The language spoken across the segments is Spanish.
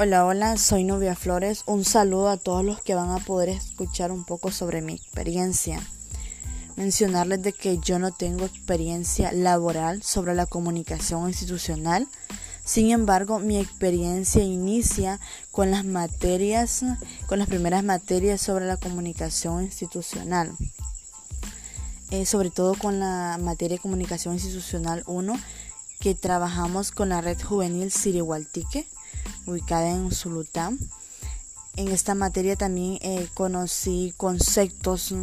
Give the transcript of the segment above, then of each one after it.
Hola, hola, soy Novia Flores. Un saludo a todos los que van a poder escuchar un poco sobre mi experiencia. Mencionarles de que yo no tengo experiencia laboral sobre la comunicación institucional. Sin embargo, mi experiencia inicia con las materias, con las primeras materias sobre la comunicación institucional. Eh, sobre todo con la materia de comunicación institucional 1, que trabajamos con la red juvenil Sirihualtique ubicada en Zulután. En esta materia también eh, conocí conceptos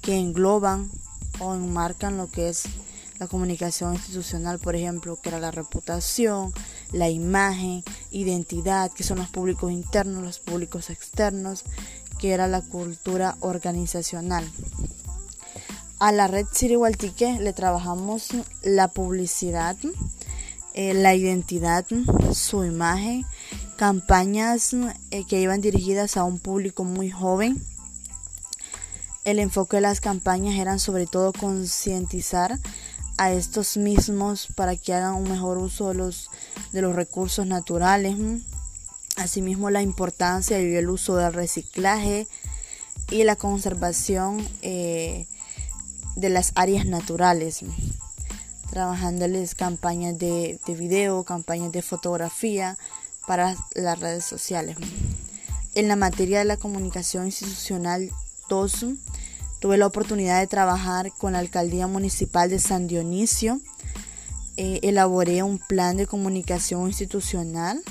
que engloban o enmarcan lo que es la comunicación institucional, por ejemplo, que era la reputación, la imagen, identidad, que son los públicos internos, los públicos externos, que era la cultura organizacional. A la red Sirihualtique le trabajamos la publicidad, eh, la identidad, su imagen, campañas eh, que iban dirigidas a un público muy joven. El enfoque de las campañas eran sobre todo concientizar a estos mismos para que hagan un mejor uso de los, de los recursos naturales. Asimismo, la importancia y el uso del reciclaje y la conservación eh, de las áreas naturales trabajándoles campañas de, de video, campañas de fotografía para las redes sociales. En la materia de la comunicación institucional 2, tuve la oportunidad de trabajar con la alcaldía municipal de San Dionisio. Eh, elaboré un plan de comunicación institucional.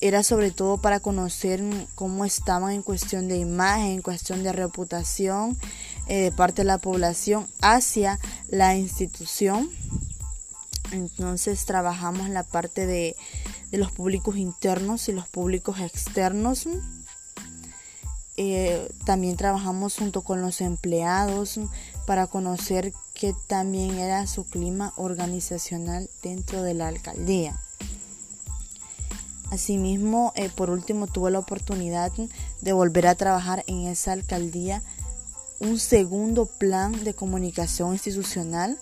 Era sobre todo para conocer cómo estaban en cuestión de imagen, en cuestión de reputación eh, de parte de la población hacia la institución. Entonces trabajamos la parte de, los públicos internos y los públicos externos. Eh, también trabajamos junto con los empleados para conocer qué también era su clima organizacional dentro de la alcaldía. Asimismo, eh, por último, tuve la oportunidad de volver a trabajar en esa alcaldía un segundo plan de comunicación institucional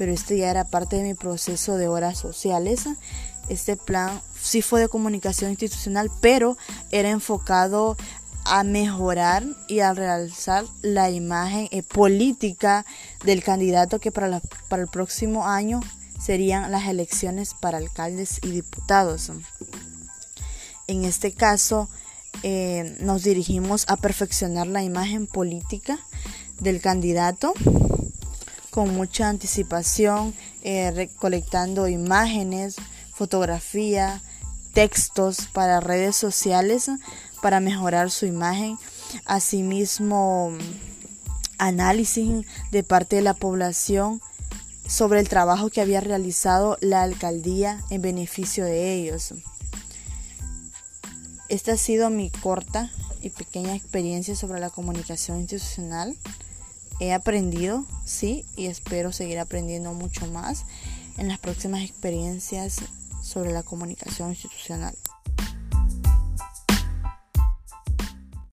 pero este ya era parte de mi proceso de horas sociales. Este plan sí fue de comunicación institucional, pero era enfocado a mejorar y a realzar la imagen eh, política del candidato que para, para el próximo año serían las elecciones para alcaldes y diputados. En este caso, eh, nos dirigimos a perfeccionar la imagen política del candidato con mucha anticipación, eh, recolectando imágenes, fotografía, textos para redes sociales para mejorar su imagen. Asimismo, análisis de parte de la población sobre el trabajo que había realizado la alcaldía en beneficio de ellos. Esta ha sido mi corta y pequeña experiencia sobre la comunicación institucional. He aprendido, sí, y espero seguir aprendiendo mucho más en las próximas experiencias sobre la comunicación institucional.